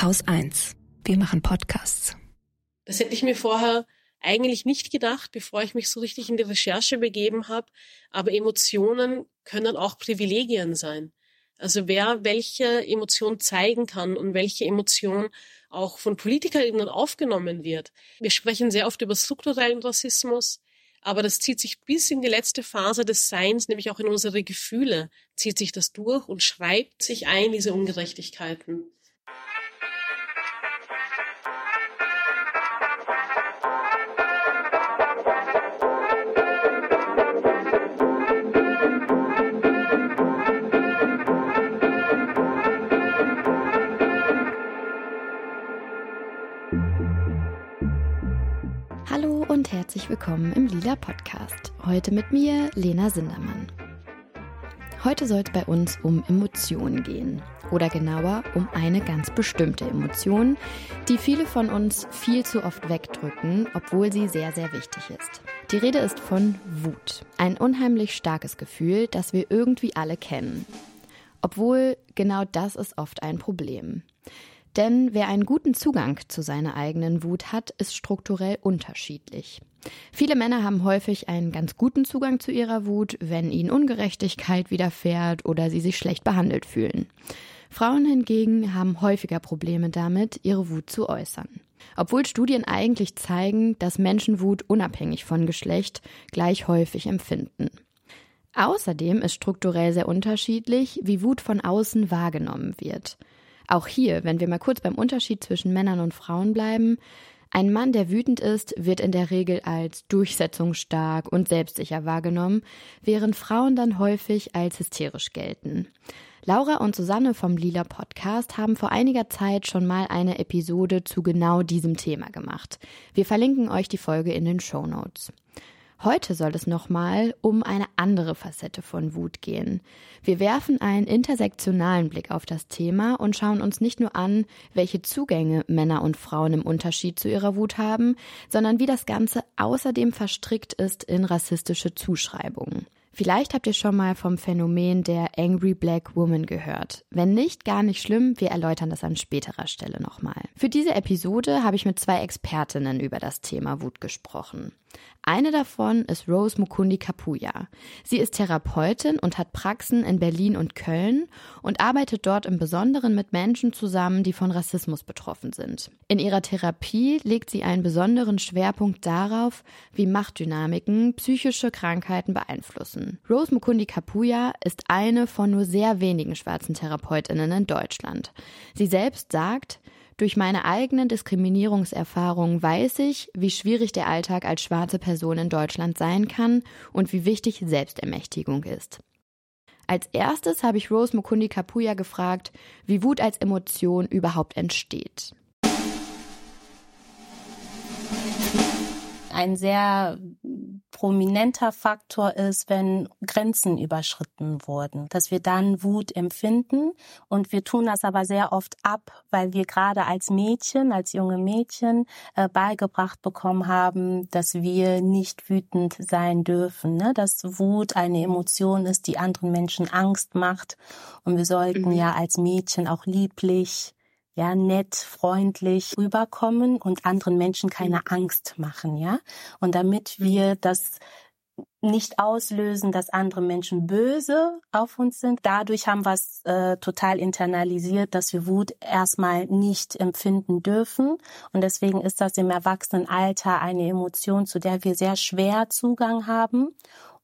Haus 1. Wir machen Podcasts. Das hätte ich mir vorher eigentlich nicht gedacht, bevor ich mich so richtig in die Recherche begeben habe. Aber Emotionen können auch Privilegien sein. Also wer welche Emotion zeigen kann und welche Emotion auch von PolitikerInnen aufgenommen wird. Wir sprechen sehr oft über strukturellen Rassismus, aber das zieht sich bis in die letzte Phase des Seins, nämlich auch in unsere Gefühle, zieht sich das durch und schreibt sich ein, diese Ungerechtigkeiten. Herzlich willkommen im Lila Podcast. Heute mit mir, Lena Sindermann. Heute soll es bei uns um Emotionen gehen. Oder genauer um eine ganz bestimmte Emotion, die viele von uns viel zu oft wegdrücken, obwohl sie sehr, sehr wichtig ist. Die Rede ist von Wut. Ein unheimlich starkes Gefühl, das wir irgendwie alle kennen. Obwohl genau das ist oft ein Problem. Denn wer einen guten Zugang zu seiner eigenen Wut hat, ist strukturell unterschiedlich. Viele Männer haben häufig einen ganz guten Zugang zu ihrer Wut, wenn ihnen Ungerechtigkeit widerfährt oder sie sich schlecht behandelt fühlen. Frauen hingegen haben häufiger Probleme damit, ihre Wut zu äußern. Obwohl Studien eigentlich zeigen, dass Menschen Wut unabhängig von Geschlecht gleich häufig empfinden. Außerdem ist strukturell sehr unterschiedlich, wie Wut von außen wahrgenommen wird. Auch hier, wenn wir mal kurz beim Unterschied zwischen Männern und Frauen bleiben, ein Mann, der wütend ist, wird in der Regel als durchsetzungsstark und selbstsicher wahrgenommen, während Frauen dann häufig als hysterisch gelten. Laura und Susanne vom Lila Podcast haben vor einiger Zeit schon mal eine Episode zu genau diesem Thema gemacht. Wir verlinken euch die Folge in den Show Notes. Heute soll es nochmal um eine andere Facette von Wut gehen. Wir werfen einen intersektionalen Blick auf das Thema und schauen uns nicht nur an, welche Zugänge Männer und Frauen im Unterschied zu ihrer Wut haben, sondern wie das Ganze außerdem verstrickt ist in rassistische Zuschreibungen. Vielleicht habt ihr schon mal vom Phänomen der Angry Black Woman gehört. Wenn nicht, gar nicht schlimm, wir erläutern das an späterer Stelle nochmal. Für diese Episode habe ich mit zwei Expertinnen über das Thema Wut gesprochen. Eine davon ist Rose Mukundi Kapuya. Sie ist Therapeutin und hat Praxen in Berlin und Köln und arbeitet dort im Besonderen mit Menschen zusammen, die von Rassismus betroffen sind. In ihrer Therapie legt sie einen besonderen Schwerpunkt darauf, wie Machtdynamiken psychische Krankheiten beeinflussen. Rose Mukundi Kapuya ist eine von nur sehr wenigen schwarzen Therapeutinnen in Deutschland. Sie selbst sagt, durch meine eigenen Diskriminierungserfahrungen weiß ich, wie schwierig der Alltag als schwarze Person in Deutschland sein kann und wie wichtig Selbstermächtigung ist. Als erstes habe ich Rose Mukundi Kapuya gefragt, wie Wut als Emotion überhaupt entsteht. Ein sehr prominenter Faktor ist, wenn Grenzen überschritten wurden, dass wir dann Wut empfinden und wir tun das aber sehr oft ab, weil wir gerade als Mädchen, als junge Mädchen äh, beigebracht bekommen haben, dass wir nicht wütend sein dürfen, ne? dass Wut eine Emotion ist, die anderen Menschen Angst macht und wir sollten mhm. ja als Mädchen auch lieblich ja, nett, freundlich rüberkommen und anderen Menschen keine. Angst machen, ja. Und damit wir das nicht auslösen, dass andere Menschen böse auf uns sind. Dadurch haben wir es äh, total internalisiert, dass wir Wut erstmal nicht empfinden dürfen. Und deswegen ist das im Erwachsenenalter eine Emotion, zu der wir sehr schwer Zugang haben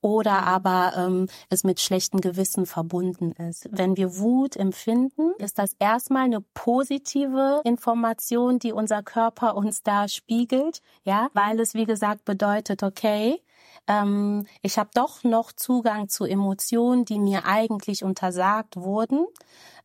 oder aber ähm, es mit schlechtem Gewissen verbunden ist. Wenn wir Wut empfinden, ist das erstmal eine positive Information, die unser Körper uns da spiegelt, ja, weil es wie gesagt bedeutet, okay, ähm, ich habe doch noch Zugang zu Emotionen, die mir eigentlich untersagt wurden.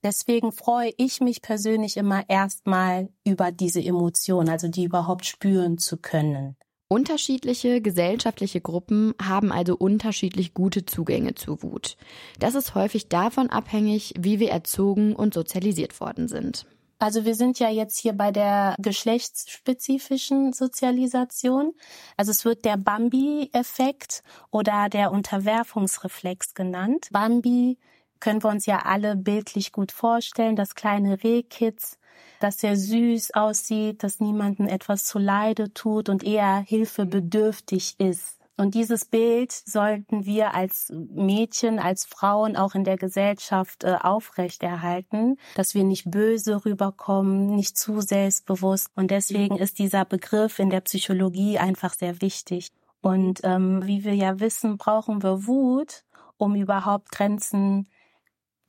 Deswegen freue ich mich persönlich immer erstmal über diese Emotionen, also die überhaupt spüren zu können. Unterschiedliche gesellschaftliche Gruppen haben also unterschiedlich gute Zugänge zu Wut. Das ist häufig davon abhängig, wie wir erzogen und sozialisiert worden sind. Also wir sind ja jetzt hier bei der geschlechtsspezifischen Sozialisation. Also es wird der Bambi-Effekt oder der Unterwerfungsreflex genannt. Bambi können wir uns ja alle bildlich gut vorstellen. Das kleine Rehkitz, das sehr süß aussieht, das niemandem etwas zu Leide tut und eher hilfebedürftig ist. Und dieses Bild sollten wir als Mädchen, als Frauen auch in der Gesellschaft äh, aufrechterhalten, dass wir nicht böse rüberkommen, nicht zu selbstbewusst. Und deswegen ist dieser Begriff in der Psychologie einfach sehr wichtig. Und ähm, wie wir ja wissen, brauchen wir Wut, um überhaupt Grenzen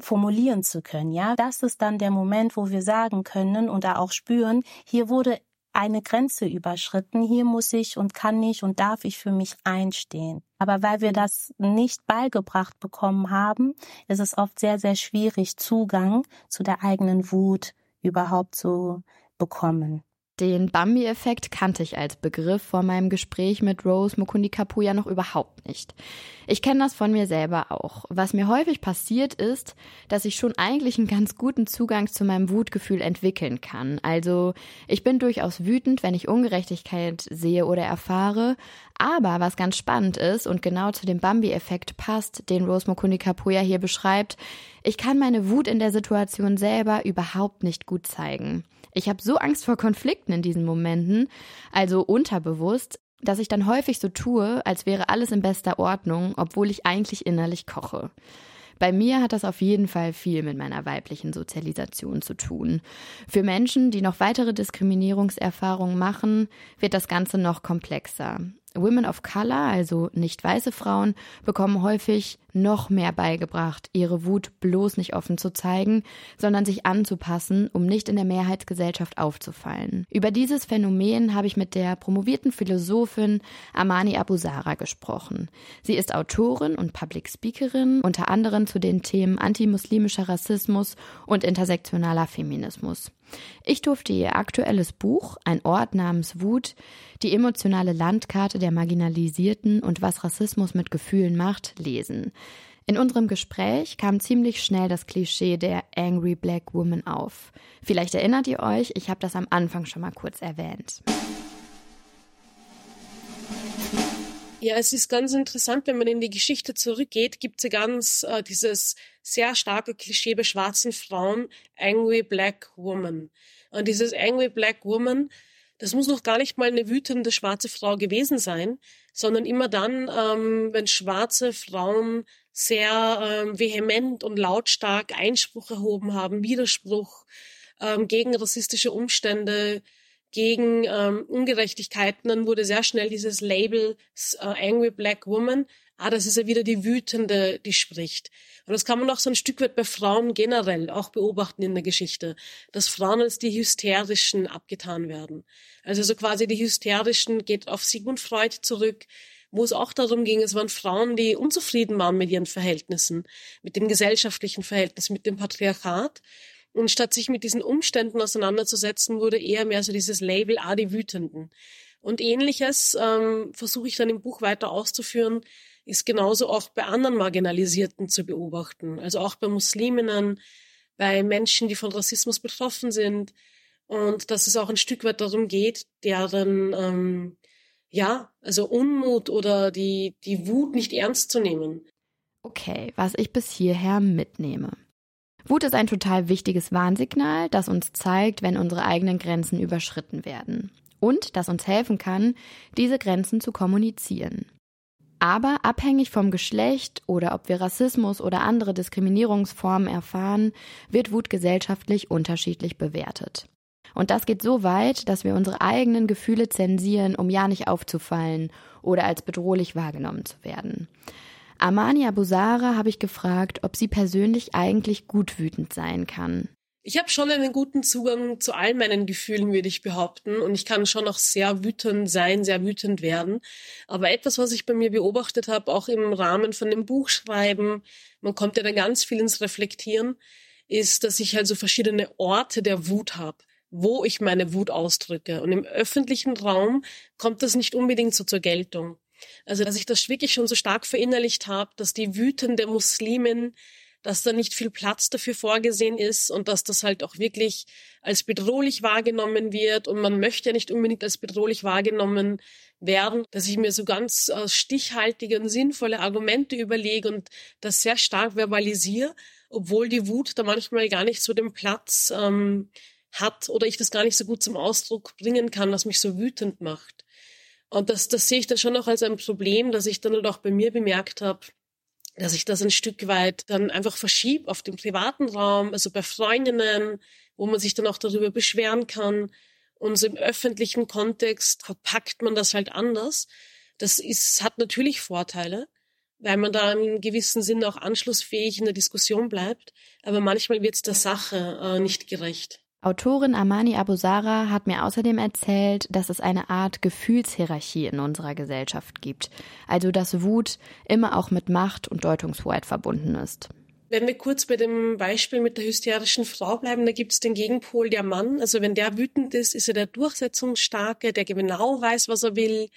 formulieren zu können. Ja, das ist dann der Moment, wo wir sagen können und da auch spüren, hier wurde eine Grenze überschritten. Hier muss ich und kann ich und darf ich für mich einstehen. Aber weil wir das nicht beigebracht bekommen haben, ist es oft sehr, sehr schwierig, Zugang zu der eigenen Wut überhaupt zu bekommen. Den Bambi-Effekt kannte ich als Begriff vor meinem Gespräch mit Rose Mukundi Kapuya noch überhaupt nicht. Ich kenne das von mir selber auch. Was mir häufig passiert ist, dass ich schon eigentlich einen ganz guten Zugang zu meinem Wutgefühl entwickeln kann. Also ich bin durchaus wütend, wenn ich Ungerechtigkeit sehe oder erfahre. Aber was ganz spannend ist und genau zu dem Bambi-Effekt passt, den Rose Mukundi Kapuya hier beschreibt, ich kann meine Wut in der Situation selber überhaupt nicht gut zeigen. Ich habe so Angst vor Konflikten in diesen Momenten, also unterbewusst, dass ich dann häufig so tue, als wäre alles in bester Ordnung, obwohl ich eigentlich innerlich koche. Bei mir hat das auf jeden Fall viel mit meiner weiblichen Sozialisation zu tun. Für Menschen, die noch weitere Diskriminierungserfahrungen machen, wird das Ganze noch komplexer. Women of Color, also nicht weiße Frauen, bekommen häufig noch mehr beigebracht, ihre Wut bloß nicht offen zu zeigen, sondern sich anzupassen, um nicht in der Mehrheitsgesellschaft aufzufallen. Über dieses Phänomen habe ich mit der promovierten Philosophin Amani Abusara gesprochen. Sie ist Autorin und Public Speakerin, unter anderem zu den Themen antimuslimischer Rassismus und intersektionaler Feminismus. Ich durfte ihr aktuelles Buch, ein Ort namens Wut, die emotionale Landkarte der Marginalisierten und was Rassismus mit Gefühlen macht, lesen. In unserem Gespräch kam ziemlich schnell das Klischee der Angry Black Woman auf. Vielleicht erinnert ihr euch, ich habe das am Anfang schon mal kurz erwähnt. Ja, es ist ganz interessant, wenn man in die Geschichte zurückgeht, gibt es ganz äh, dieses sehr starke Klischee bei schwarzen Frauen, Angry Black Woman. Und dieses Angry Black Woman, das muss noch gar nicht mal eine wütende schwarze Frau gewesen sein, sondern immer dann, ähm, wenn schwarze Frauen sehr ähm, vehement und lautstark Einspruch erhoben haben, Widerspruch ähm, gegen rassistische Umstände, gegen ähm, Ungerechtigkeiten, dann wurde sehr schnell dieses Label äh, Angry Black Woman, ah, das ist ja wieder die Wütende, die spricht. Und das kann man auch so ein Stück weit bei Frauen generell auch beobachten in der Geschichte, dass Frauen als die Hysterischen abgetan werden. Also so quasi die Hysterischen geht auf Sigmund Freud zurück, wo es auch darum ging, es waren Frauen, die unzufrieden waren mit ihren Verhältnissen, mit dem gesellschaftlichen Verhältnis, mit dem Patriarchat und statt sich mit diesen Umständen auseinanderzusetzen, wurde eher mehr so dieses Label, ah, die Wütenden. Und ähnliches ähm, versuche ich dann im Buch weiter auszuführen, ist genauso auch bei anderen Marginalisierten zu beobachten. Also auch bei Musliminnen, bei Menschen, die von Rassismus betroffen sind. Und dass es auch ein Stück weit darum geht, deren, ähm, ja, also Unmut oder die, die Wut nicht ernst zu nehmen. Okay, was ich bis hierher mitnehme. Wut ist ein total wichtiges Warnsignal, das uns zeigt, wenn unsere eigenen Grenzen überschritten werden. Und das uns helfen kann, diese Grenzen zu kommunizieren. Aber abhängig vom Geschlecht oder ob wir Rassismus oder andere Diskriminierungsformen erfahren, wird Wut gesellschaftlich unterschiedlich bewertet. Und das geht so weit, dass wir unsere eigenen Gefühle zensieren, um ja nicht aufzufallen oder als bedrohlich wahrgenommen zu werden. Amania Busara habe ich gefragt, ob sie persönlich eigentlich gut wütend sein kann. Ich habe schon einen guten Zugang zu all meinen Gefühlen, würde ich behaupten. Und ich kann schon auch sehr wütend sein, sehr wütend werden. Aber etwas, was ich bei mir beobachtet habe, auch im Rahmen von dem Buchschreiben, man kommt ja dann ganz viel ins Reflektieren, ist, dass ich halt so verschiedene Orte der Wut habe wo ich meine Wut ausdrücke. Und im öffentlichen Raum kommt das nicht unbedingt so zur Geltung. Also, dass ich das wirklich schon so stark verinnerlicht habe, dass die wütende Muslimin, dass da nicht viel Platz dafür vorgesehen ist und dass das halt auch wirklich als bedrohlich wahrgenommen wird und man möchte ja nicht unbedingt als bedrohlich wahrgenommen werden, dass ich mir so ganz äh, stichhaltige und sinnvolle Argumente überlege und das sehr stark verbalisiere obwohl die Wut da manchmal gar nicht so den Platz ähm, hat oder ich das gar nicht so gut zum Ausdruck bringen kann, was mich so wütend macht. Und das, das sehe ich dann schon noch als ein Problem, dass ich dann halt auch bei mir bemerkt habe, dass ich das ein Stück weit dann einfach verschiebe auf den privaten Raum, also bei Freundinnen, wo man sich dann auch darüber beschweren kann. Und so im öffentlichen Kontext verpackt man das halt anders. Das ist, hat natürlich Vorteile, weil man da im gewissen Sinne auch anschlussfähig in der Diskussion bleibt. Aber manchmal wird es der Sache äh, nicht gerecht. Autorin Amani Abusara hat mir außerdem erzählt, dass es eine Art Gefühlshierarchie in unserer Gesellschaft gibt. Also dass Wut immer auch mit Macht und Deutungshoheit verbunden ist. Wenn wir kurz bei dem Beispiel mit der hysterischen Frau bleiben, da gibt es den Gegenpol der Mann. Also wenn der wütend ist, ist er der Durchsetzungsstarke, der genau weiß, was er will,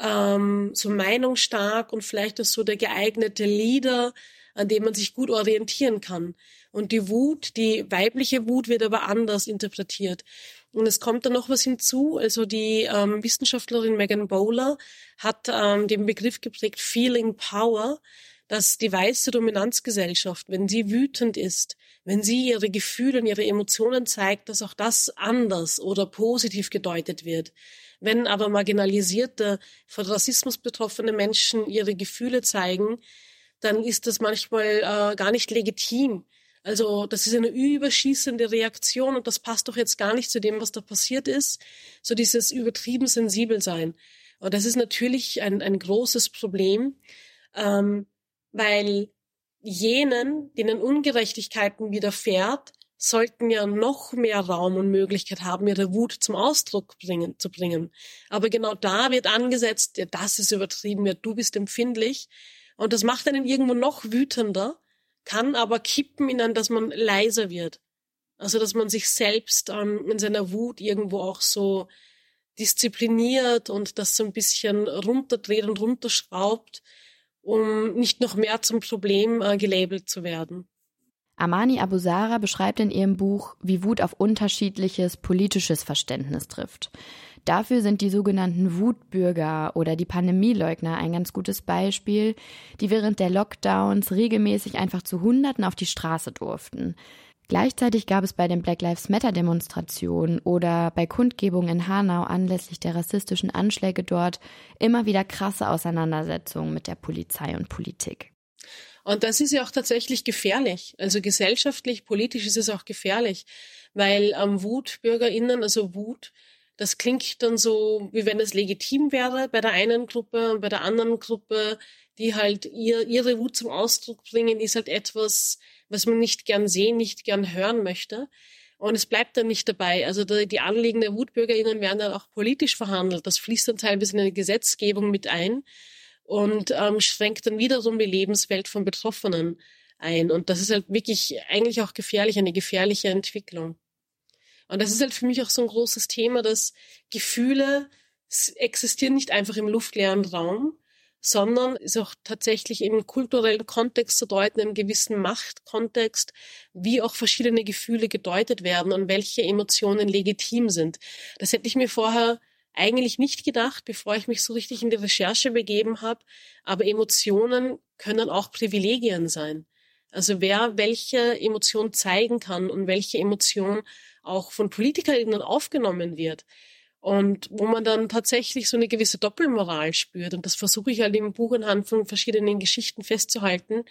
ähm, so meinungsstark und vielleicht ist so der geeignete Leader, an dem man sich gut orientieren kann. Und die Wut, die weibliche Wut wird aber anders interpretiert. Und es kommt dann noch was hinzu. Also die ähm, Wissenschaftlerin Megan Bowler hat ähm, den Begriff geprägt Feeling Power, dass die weiße Dominanzgesellschaft, wenn sie wütend ist, wenn sie ihre Gefühle und ihre Emotionen zeigt, dass auch das anders oder positiv gedeutet wird. Wenn aber marginalisierte, von Rassismus betroffene Menschen ihre Gefühle zeigen, dann ist das manchmal äh, gar nicht legitim. Also das ist eine überschießende Reaktion und das passt doch jetzt gar nicht zu dem, was da passiert ist. So dieses übertrieben sensibel sein. Und das ist natürlich ein, ein großes Problem, ähm, weil jenen, denen Ungerechtigkeiten widerfährt, sollten ja noch mehr Raum und Möglichkeit haben, ihre Wut zum Ausdruck bringen, zu bringen. Aber genau da wird angesetzt, ja, das ist übertrieben, ja, du bist empfindlich. Und das macht einen irgendwo noch wütender kann aber kippen in ein, dass man leiser wird. Also, dass man sich selbst ähm, in seiner Wut irgendwo auch so diszipliniert und das so ein bisschen runterdreht und runterschraubt, um nicht noch mehr zum Problem äh, gelabelt zu werden. Amani Abusara beschreibt in ihrem Buch, wie Wut auf unterschiedliches politisches Verständnis trifft. Dafür sind die sogenannten Wutbürger oder die Pandemieleugner ein ganz gutes Beispiel, die während der Lockdowns regelmäßig einfach zu Hunderten auf die Straße durften. Gleichzeitig gab es bei den Black Lives Matter Demonstrationen oder bei Kundgebungen in Hanau anlässlich der rassistischen Anschläge dort immer wieder krasse Auseinandersetzungen mit der Polizei und Politik. Und das ist ja auch tatsächlich gefährlich. Also gesellschaftlich, politisch ist es auch gefährlich, weil ähm, WutbürgerInnen, also Wut, das klingt dann so, wie wenn es legitim wäre bei der einen Gruppe und bei der anderen Gruppe, die halt ihr, ihre Wut zum Ausdruck bringen, ist halt etwas, was man nicht gern sehen, nicht gern hören möchte. Und es bleibt dann nicht dabei. Also die, Anliegen der WutbürgerInnen werden dann auch politisch verhandelt. Das fließt dann teilweise in eine Gesetzgebung mit ein und ähm, schränkt dann wiederum die Lebenswelt von Betroffenen ein. Und das ist halt wirklich eigentlich auch gefährlich, eine gefährliche Entwicklung. Und das ist halt für mich auch so ein großes Thema, dass Gefühle existieren nicht einfach im luftleeren Raum, sondern ist auch tatsächlich im kulturellen Kontext zu deuten, im gewissen Machtkontext, wie auch verschiedene Gefühle gedeutet werden und welche Emotionen legitim sind. Das hätte ich mir vorher eigentlich nicht gedacht, bevor ich mich so richtig in die Recherche begeben habe. Aber Emotionen können auch Privilegien sein. Also wer welche Emotion zeigen kann und welche Emotion auch von PolitikerInnen aufgenommen wird. Und wo man dann tatsächlich so eine gewisse Doppelmoral spürt. Und das versuche ich halt im Buch anhand von verschiedenen Geschichten festzuhalten,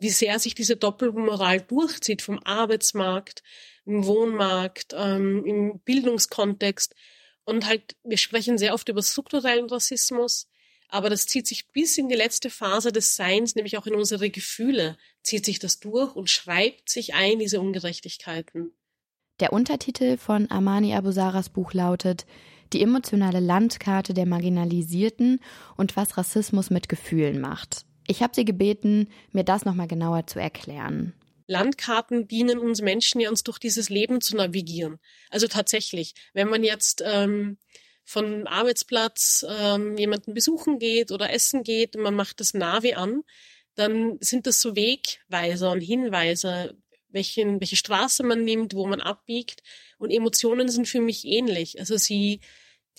wie sehr sich diese Doppelmoral durchzieht vom Arbeitsmarkt, im Wohnmarkt, ähm, im Bildungskontext. Und halt, wir sprechen sehr oft über strukturellen Rassismus, aber das zieht sich bis in die letzte Phase des Seins, nämlich auch in unsere Gefühle, zieht sich das durch und schreibt sich ein, diese Ungerechtigkeiten. Der Untertitel von Amani Abusaras Buch lautet Die emotionale Landkarte der Marginalisierten und was Rassismus mit Gefühlen macht. Ich habe sie gebeten, mir das nochmal genauer zu erklären. Landkarten dienen uns Menschen ja uns durch dieses Leben zu navigieren. Also tatsächlich, wenn man jetzt ähm, von Arbeitsplatz ähm, jemanden besuchen geht oder essen geht und man macht das Navi an, dann sind das so Wegweiser und Hinweise, welchen, welche Straße man nimmt, wo man abbiegt. Und Emotionen sind für mich ähnlich. Also sie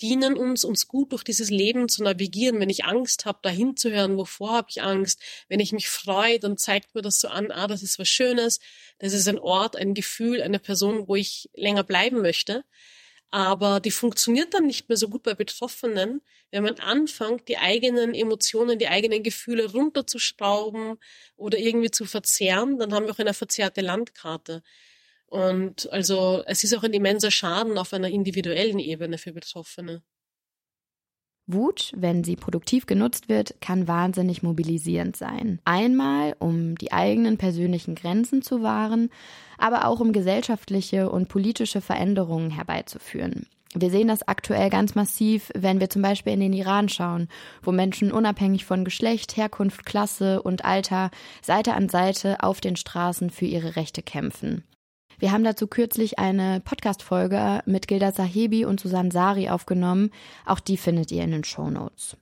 dienen uns, uns gut durch dieses Leben zu navigieren. Wenn ich Angst habe, dahin zu hören, wovor habe ich Angst? Wenn ich mich freue, dann zeigt mir das so an, ah, das ist was Schönes, das ist ein Ort, ein Gefühl, eine Person, wo ich länger bleiben möchte. Aber die funktioniert dann nicht mehr so gut bei Betroffenen, wenn man anfängt, die eigenen Emotionen, die eigenen Gefühle runterzuschrauben oder irgendwie zu verzerren, dann haben wir auch eine verzerrte Landkarte. Und also es ist auch ein immenser Schaden auf einer individuellen Ebene für Betroffene. Wut, wenn sie produktiv genutzt wird, kann wahnsinnig mobilisierend sein. Einmal, um die eigenen persönlichen Grenzen zu wahren, aber auch um gesellschaftliche und politische Veränderungen herbeizuführen. Wir sehen das aktuell ganz massiv, wenn wir zum Beispiel in den Iran schauen, wo Menschen unabhängig von Geschlecht, Herkunft, Klasse und Alter Seite an Seite auf den Straßen für ihre Rechte kämpfen. Wir haben dazu kürzlich eine Podcast-Folge mit Gilda Sahebi und Susanne Sari aufgenommen. Auch die findet ihr in den Show Notes.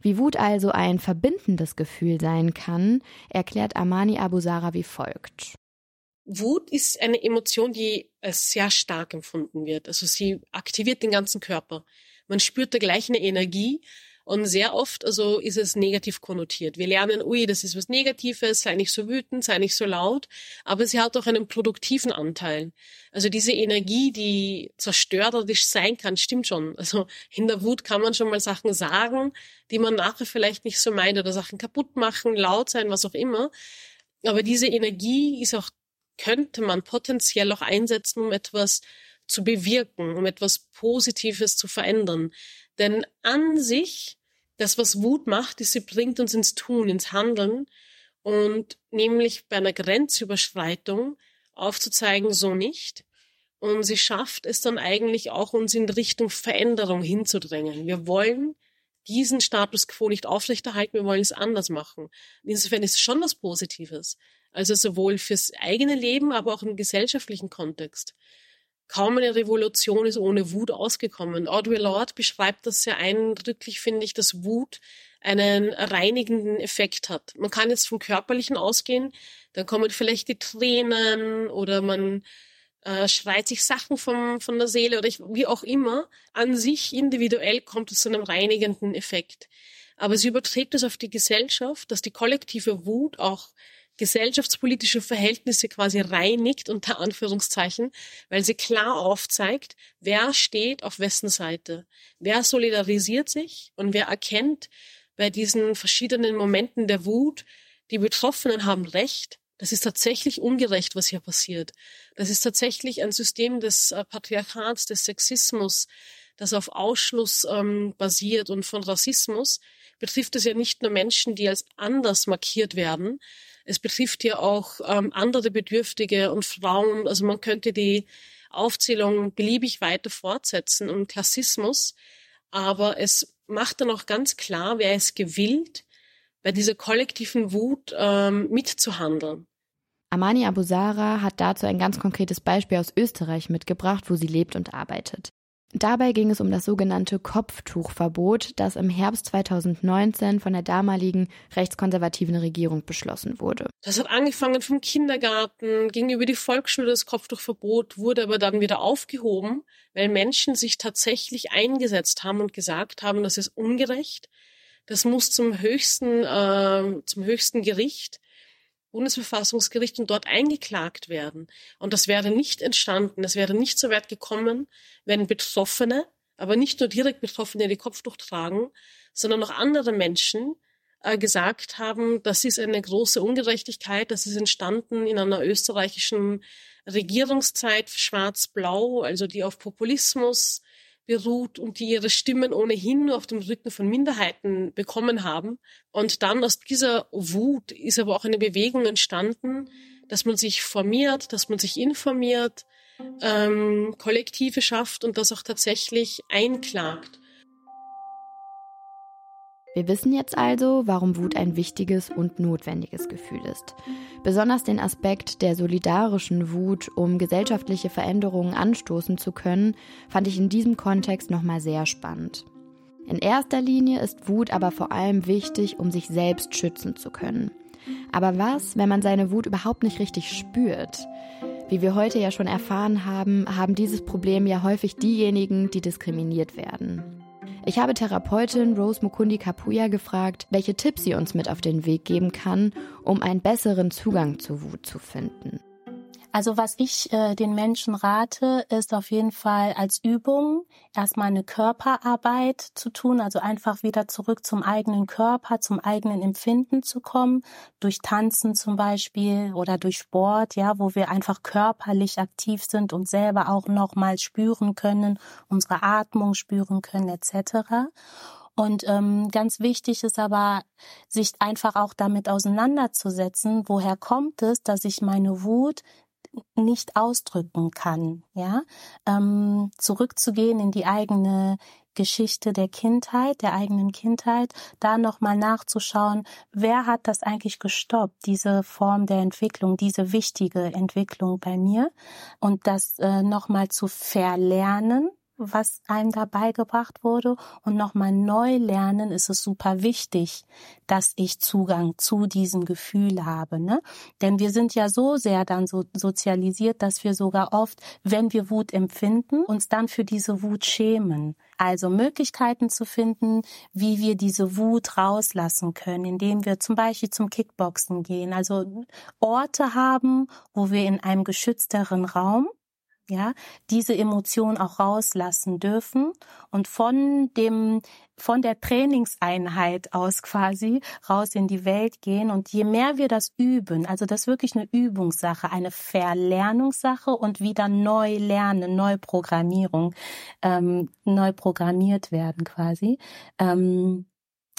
Wie Wut also ein verbindendes Gefühl sein kann, erklärt Amani Abusara wie folgt. Wut ist eine Emotion, die sehr stark empfunden wird. Also sie aktiviert den ganzen Körper. Man spürt da gleich eine Energie und sehr oft, also ist es negativ konnotiert. Wir lernen, ui, das ist was Negatives, sei nicht so wütend, sei nicht so laut. Aber sie hat auch einen produktiven Anteil. Also diese Energie, die zerstörerisch sein kann, stimmt schon. Also in der Wut kann man schon mal Sachen sagen, die man nachher vielleicht nicht so meint oder Sachen kaputt machen, laut sein, was auch immer. Aber diese Energie ist auch, könnte man potenziell auch einsetzen, um etwas zu bewirken, um etwas Positives zu verändern. Denn an sich, das, was Wut macht, ist, sie bringt uns ins Tun, ins Handeln und nämlich bei einer Grenzüberschreitung aufzuzeigen, so nicht. Und sie schafft es dann eigentlich auch, uns in Richtung Veränderung hinzudrängen. Wir wollen diesen Status quo nicht aufrechterhalten, wir wollen es anders machen. Insofern ist es schon was Positives. Also sowohl fürs eigene Leben, aber auch im gesellschaftlichen Kontext kaum eine Revolution ist ohne Wut ausgekommen. Audre Lorde beschreibt das sehr eindrücklich, finde ich, dass Wut einen reinigenden Effekt hat. Man kann jetzt vom Körperlichen ausgehen, dann kommen vielleicht die Tränen oder man äh, schreit sich Sachen vom, von der Seele oder ich, wie auch immer. An sich individuell kommt es zu einem reinigenden Effekt. Aber sie überträgt es auf die Gesellschaft, dass die kollektive Wut auch gesellschaftspolitische Verhältnisse quasi reinigt, unter Anführungszeichen, weil sie klar aufzeigt, wer steht auf wessen Seite, wer solidarisiert sich und wer erkennt bei diesen verschiedenen Momenten der Wut, die Betroffenen haben Recht, das ist tatsächlich ungerecht, was hier passiert. Das ist tatsächlich ein System des äh, Patriarchats, des Sexismus, das auf Ausschluss ähm, basiert und von Rassismus betrifft es ja nicht nur Menschen, die als anders markiert werden, es betrifft ja auch ähm, andere Bedürftige und Frauen. Also man könnte die Aufzählung beliebig weiter fortsetzen und Klassismus. Aber es macht dann auch ganz klar, wer es gewillt, bei dieser kollektiven Wut ähm, mitzuhandeln. Amani Abusara hat dazu ein ganz konkretes Beispiel aus Österreich mitgebracht, wo sie lebt und arbeitet. Dabei ging es um das sogenannte Kopftuchverbot, das im Herbst 2019 von der damaligen rechtskonservativen Regierung beschlossen wurde. Das hat angefangen vom Kindergarten, ging über die Volksschule, das Kopftuchverbot wurde aber dann wieder aufgehoben, weil Menschen sich tatsächlich eingesetzt haben und gesagt haben, das ist ungerecht, das muss zum höchsten, äh, zum höchsten Gericht Bundesverfassungsgericht und dort eingeklagt werden. Und das wäre nicht entstanden, es wäre nicht so weit gekommen, wenn Betroffene, aber nicht nur direkt Betroffene, die Kopftuch tragen, sondern auch andere Menschen äh, gesagt haben, das ist eine große Ungerechtigkeit, das ist entstanden in einer österreichischen Regierungszeit schwarz-blau, also die auf Populismus beruht und die ihre Stimmen ohnehin nur auf dem Rücken von Minderheiten bekommen haben. Und dann aus dieser Wut ist aber auch eine Bewegung entstanden, dass man sich formiert, dass man sich informiert, ähm, Kollektive schafft und das auch tatsächlich einklagt. Wir wissen jetzt also, warum Wut ein wichtiges und notwendiges Gefühl ist. Besonders den Aspekt der solidarischen Wut, um gesellschaftliche Veränderungen anstoßen zu können, fand ich in diesem Kontext nochmal sehr spannend. In erster Linie ist Wut aber vor allem wichtig, um sich selbst schützen zu können. Aber was, wenn man seine Wut überhaupt nicht richtig spürt? Wie wir heute ja schon erfahren haben, haben dieses Problem ja häufig diejenigen, die diskriminiert werden. Ich habe Therapeutin Rose Mukundi Kapuya gefragt, welche Tipps sie uns mit auf den Weg geben kann, um einen besseren Zugang zu Wut zu finden. Also was ich äh, den Menschen rate, ist auf jeden Fall als Übung erstmal eine Körperarbeit zu tun, also einfach wieder zurück zum eigenen Körper, zum eigenen Empfinden zu kommen, durch Tanzen zum Beispiel oder durch Sport, ja, wo wir einfach körperlich aktiv sind und selber auch nochmal spüren können, unsere Atmung spüren können etc. Und ähm, ganz wichtig ist aber, sich einfach auch damit auseinanderzusetzen, woher kommt es, dass ich meine Wut nicht ausdrücken kann, ja, ähm, zurückzugehen in die eigene Geschichte der Kindheit, der eigenen Kindheit, da nochmal nachzuschauen, wer hat das eigentlich gestoppt, diese Form der Entwicklung, diese wichtige Entwicklung bei mir? Und das äh, nochmal zu verlernen, was einem da beigebracht wurde und nochmal neu lernen, ist es super wichtig, dass ich Zugang zu diesem Gefühl habe. Ne? Denn wir sind ja so sehr dann so sozialisiert, dass wir sogar oft, wenn wir Wut empfinden, uns dann für diese Wut schämen. Also Möglichkeiten zu finden, wie wir diese Wut rauslassen können, indem wir zum Beispiel zum Kickboxen gehen. Also Orte haben, wo wir in einem geschützteren Raum ja, diese Emotion auch rauslassen dürfen und von dem, von der Trainingseinheit aus quasi raus in die Welt gehen. Und je mehr wir das üben, also das ist wirklich eine Übungssache, eine Verlernungssache und wieder neu lernen, Neuprogrammierung, ähm, neu programmiert werden quasi, ähm,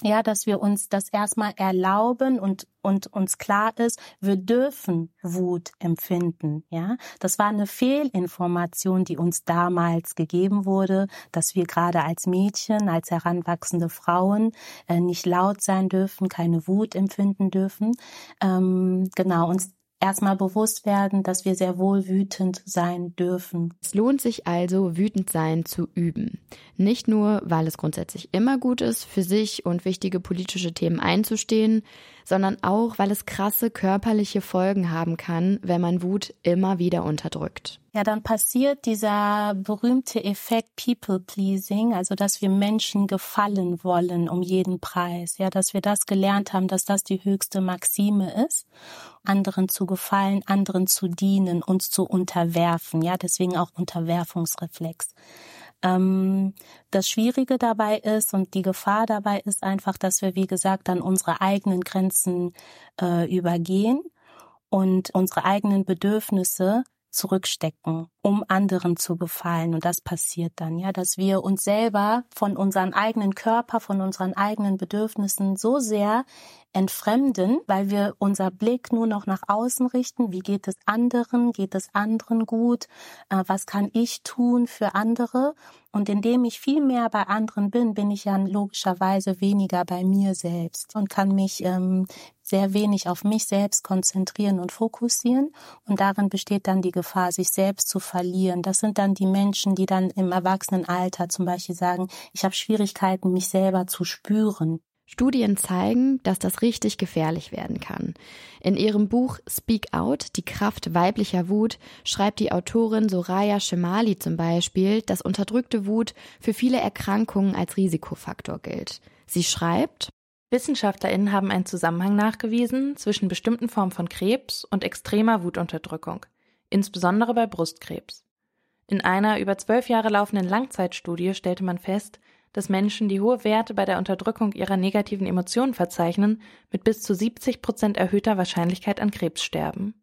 ja, dass wir uns das erstmal erlauben und und uns klar ist, wir dürfen Wut empfinden, ja. Das war eine Fehlinformation, die uns damals gegeben wurde, dass wir gerade als Mädchen, als heranwachsende Frauen äh, nicht laut sein dürfen, keine Wut empfinden dürfen. Ähm, genau, uns erstmal bewusst werden, dass wir sehr wohl wütend sein dürfen. Es lohnt sich also, wütend sein zu üben. Nicht nur, weil es grundsätzlich immer gut ist, für sich und wichtige politische Themen einzustehen, sondern auch, weil es krasse körperliche Folgen haben kann, wenn man Wut immer wieder unterdrückt. Ja, dann passiert dieser berühmte Effekt People Pleasing, also dass wir Menschen gefallen wollen um jeden Preis. Ja, dass wir das gelernt haben, dass das die höchste Maxime ist, anderen zu gefallen, anderen zu dienen, uns zu unterwerfen. Ja, deswegen auch Unterwerfungsreflex. Ähm, das Schwierige dabei ist und die Gefahr dabei ist einfach, dass wir, wie gesagt, dann unsere eigenen Grenzen äh, übergehen und unsere eigenen Bedürfnisse zurückstecken, um anderen zu gefallen. Und das passiert dann, ja, dass wir uns selber von unserem eigenen Körper, von unseren eigenen Bedürfnissen so sehr entfremden, weil wir unser Blick nur noch nach außen richten. Wie geht es anderen? Geht es anderen gut? Äh, was kann ich tun für andere? Und indem ich viel mehr bei anderen bin, bin ich ja logischerweise weniger bei mir selbst und kann mich ähm, sehr wenig auf mich selbst konzentrieren und fokussieren. Und darin besteht dann die Gefahr, sich selbst zu verlieren. Das sind dann die Menschen, die dann im Erwachsenenalter zum Beispiel sagen, ich habe Schwierigkeiten, mich selber zu spüren. Studien zeigen, dass das richtig gefährlich werden kann. In ihrem Buch Speak Out, die Kraft weiblicher Wut, schreibt die Autorin Soraya Shemali zum Beispiel, dass unterdrückte Wut für viele Erkrankungen als Risikofaktor gilt. Sie schreibt, WissenschaftlerInnen haben einen Zusammenhang nachgewiesen zwischen bestimmten Formen von Krebs und extremer Wutunterdrückung, insbesondere bei Brustkrebs. In einer über zwölf Jahre laufenden Langzeitstudie stellte man fest, dass Menschen, die hohe Werte bei der Unterdrückung ihrer negativen Emotionen verzeichnen, mit bis zu 70 Prozent erhöhter Wahrscheinlichkeit an Krebs sterben.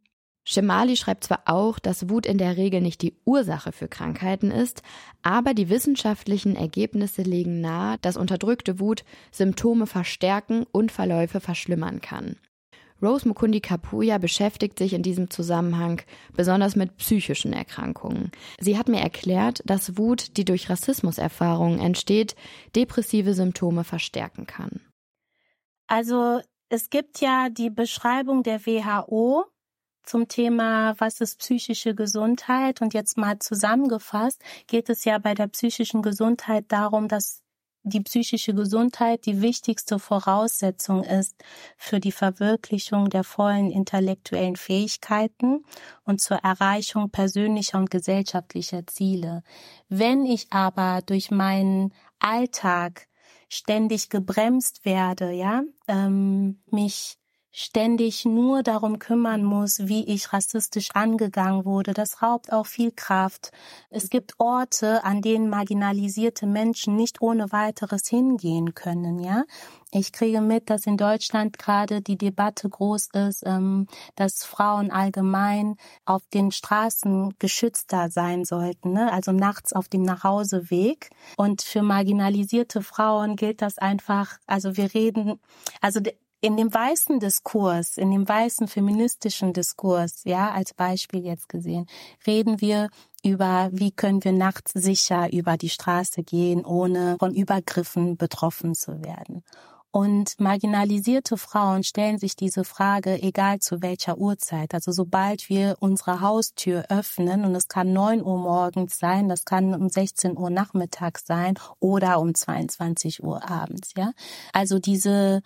Shemali schreibt zwar auch, dass Wut in der Regel nicht die Ursache für Krankheiten ist, aber die wissenschaftlichen Ergebnisse legen nahe, dass unterdrückte Wut Symptome verstärken und Verläufe verschlimmern kann. Rose Mukundi Kapuya beschäftigt sich in diesem Zusammenhang besonders mit psychischen Erkrankungen. Sie hat mir erklärt, dass Wut, die durch Rassismuserfahrungen entsteht, depressive Symptome verstärken kann. Also es gibt ja die Beschreibung der WHO zum Thema, was ist psychische Gesundheit? Und jetzt mal zusammengefasst geht es ja bei der psychischen Gesundheit darum, dass die psychische Gesundheit die wichtigste Voraussetzung ist für die Verwirklichung der vollen intellektuellen Fähigkeiten und zur Erreichung persönlicher und gesellschaftlicher Ziele. Wenn ich aber durch meinen Alltag ständig gebremst werde, ja, ähm, mich ständig nur darum kümmern muss, wie ich rassistisch angegangen wurde. Das raubt auch viel Kraft. Es gibt Orte, an denen marginalisierte Menschen nicht ohne weiteres hingehen können, ja. Ich kriege mit, dass in Deutschland gerade die Debatte groß ist, ähm, dass Frauen allgemein auf den Straßen geschützter sein sollten, ne? also nachts auf dem Nachhauseweg. Und für marginalisierte Frauen gilt das einfach, also wir reden, also in dem weißen Diskurs, in dem weißen feministischen Diskurs, ja, als Beispiel jetzt gesehen, reden wir über, wie können wir nachts sicher über die Straße gehen, ohne von Übergriffen betroffen zu werden. Und marginalisierte Frauen stellen sich diese Frage, egal zu welcher Uhrzeit. Also sobald wir unsere Haustür öffnen, und es kann neun Uhr morgens sein, das kann um 16 Uhr nachmittags sein oder um 22 Uhr abends, ja. Also diese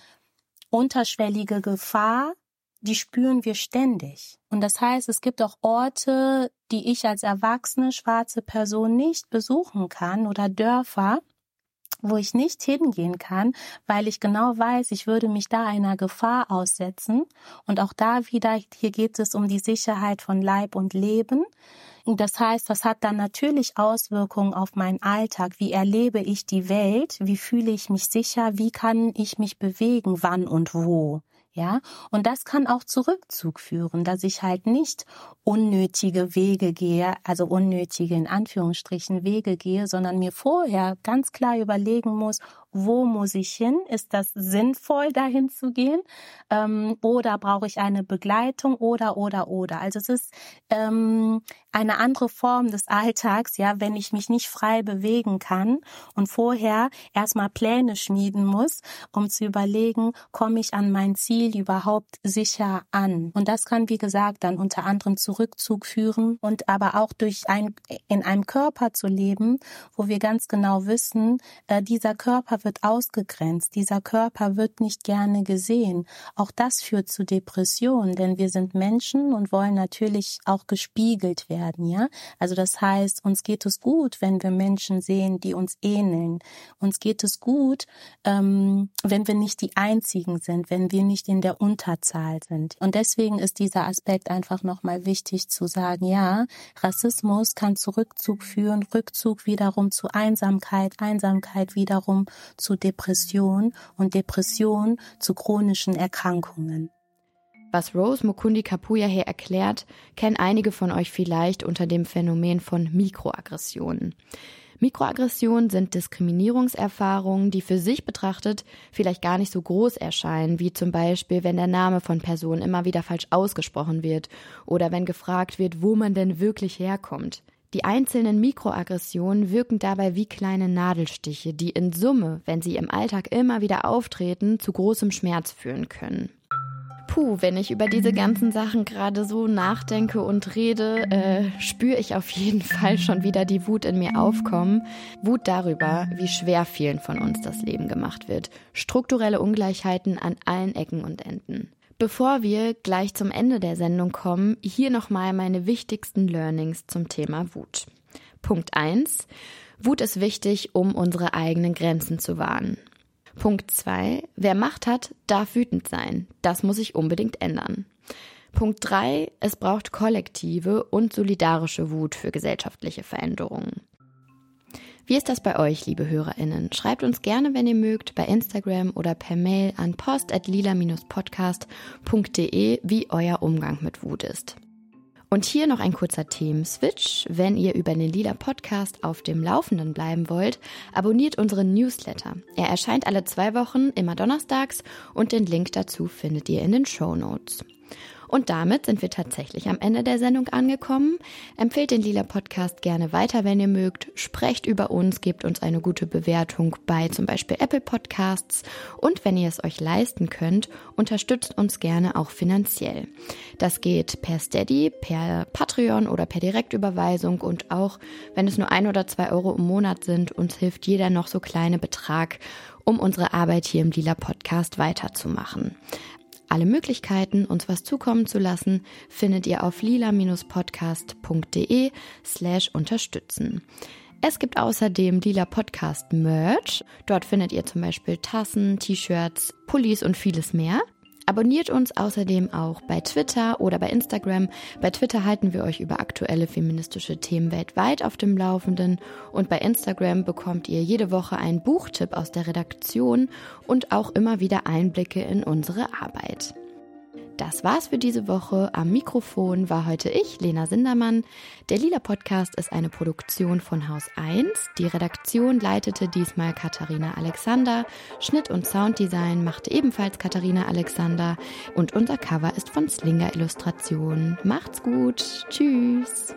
unterschwellige Gefahr, die spüren wir ständig. Und das heißt, es gibt auch Orte, die ich als erwachsene schwarze Person nicht besuchen kann oder Dörfer, wo ich nicht hingehen kann, weil ich genau weiß, ich würde mich da einer Gefahr aussetzen. Und auch da wieder, hier geht es um die Sicherheit von Leib und Leben. Das heißt, das hat dann natürlich Auswirkungen auf meinen Alltag. Wie erlebe ich die Welt? Wie fühle ich mich sicher? Wie kann ich mich bewegen? Wann und wo? Ja, und das kann auch zu Rückzug führen, dass ich halt nicht unnötige Wege gehe, also unnötige in Anführungsstrichen Wege gehe, sondern mir vorher ganz klar überlegen muss, wo muss ich hin? Ist das sinnvoll, dahin zu gehen? Ähm, oder brauche ich eine Begleitung? Oder, oder, oder. Also es ist ähm, eine andere Form des Alltags, ja, wenn ich mich nicht frei bewegen kann und vorher erstmal Pläne schmieden muss, um zu überlegen, komme ich an mein Ziel überhaupt sicher an? Und das kann, wie gesagt, dann unter anderem zu Rückzug führen und aber auch durch ein, in einem Körper zu leben, wo wir ganz genau wissen, äh, dieser Körper wird ausgegrenzt, dieser Körper wird nicht gerne gesehen. Auch das führt zu Depressionen, denn wir sind Menschen und wollen natürlich auch gespiegelt werden, ja? Also das heißt, uns geht es gut, wenn wir Menschen sehen, die uns ähneln. Uns geht es gut, ähm, wenn wir nicht die Einzigen sind, wenn wir nicht in der Unterzahl sind. Und deswegen ist dieser Aspekt einfach nochmal wichtig zu sagen, ja, Rassismus kann zu Rückzug führen, Rückzug wiederum zu Einsamkeit, Einsamkeit wiederum zu Depression und Depression zu chronischen Erkrankungen. Was Rose Mukundi Kapuya hier erklärt, kennen einige von euch vielleicht unter dem Phänomen von Mikroaggressionen. Mikroaggressionen sind Diskriminierungserfahrungen, die für sich betrachtet vielleicht gar nicht so groß erscheinen, wie zum Beispiel, wenn der Name von Personen immer wieder falsch ausgesprochen wird oder wenn gefragt wird, wo man denn wirklich herkommt. Die einzelnen Mikroaggressionen wirken dabei wie kleine Nadelstiche, die in Summe, wenn sie im Alltag immer wieder auftreten, zu großem Schmerz führen können. Puh, wenn ich über diese ganzen Sachen gerade so nachdenke und rede, äh, spüre ich auf jeden Fall schon wieder die Wut in mir aufkommen. Wut darüber, wie schwer vielen von uns das Leben gemacht wird. Strukturelle Ungleichheiten an allen Ecken und Enden. Bevor wir gleich zum Ende der Sendung kommen, hier nochmal meine wichtigsten Learnings zum Thema Wut. Punkt 1. Wut ist wichtig, um unsere eigenen Grenzen zu wahren. Punkt 2. Wer Macht hat, darf wütend sein. Das muss sich unbedingt ändern. Punkt 3. Es braucht kollektive und solidarische Wut für gesellschaftliche Veränderungen. Wie ist das bei euch, liebe HörerInnen? Schreibt uns gerne, wenn ihr mögt, bei Instagram oder per Mail an post.lila-podcast.de, wie euer Umgang mit Wut ist. Und hier noch ein kurzer Themenswitch. Wenn ihr über den Lila Podcast auf dem Laufenden bleiben wollt, abonniert unseren Newsletter. Er erscheint alle zwei Wochen, immer donnerstags und den Link dazu findet ihr in den Show Notes. Und damit sind wir tatsächlich am Ende der Sendung angekommen. Empfehlt den Lila Podcast gerne weiter, wenn ihr mögt. Sprecht über uns, gebt uns eine gute Bewertung bei zum Beispiel Apple Podcasts. Und wenn ihr es euch leisten könnt, unterstützt uns gerne auch finanziell. Das geht per Steady, per Patreon oder per Direktüberweisung und auch wenn es nur ein oder zwei Euro im Monat sind, uns hilft jeder noch so kleine Betrag, um unsere Arbeit hier im Lila Podcast weiterzumachen. Alle Möglichkeiten, uns was zukommen zu lassen, findet ihr auf lila-podcast.de slash unterstützen. Es gibt außerdem Lila Podcast Merch. Dort findet ihr zum Beispiel Tassen, T-Shirts, Pullis und vieles mehr. Abonniert uns außerdem auch bei Twitter oder bei Instagram. Bei Twitter halten wir euch über aktuelle feministische Themen weltweit auf dem Laufenden und bei Instagram bekommt ihr jede Woche einen Buchtipp aus der Redaktion und auch immer wieder Einblicke in unsere Arbeit. Das war's für diese Woche. Am Mikrofon war heute ich, Lena Sindermann. Der Lila Podcast ist eine Produktion von Haus 1. Die Redaktion leitete diesmal Katharina Alexander. Schnitt und Sounddesign machte ebenfalls Katharina Alexander. Und unser Cover ist von Slinger Illustration. Macht's gut. Tschüss.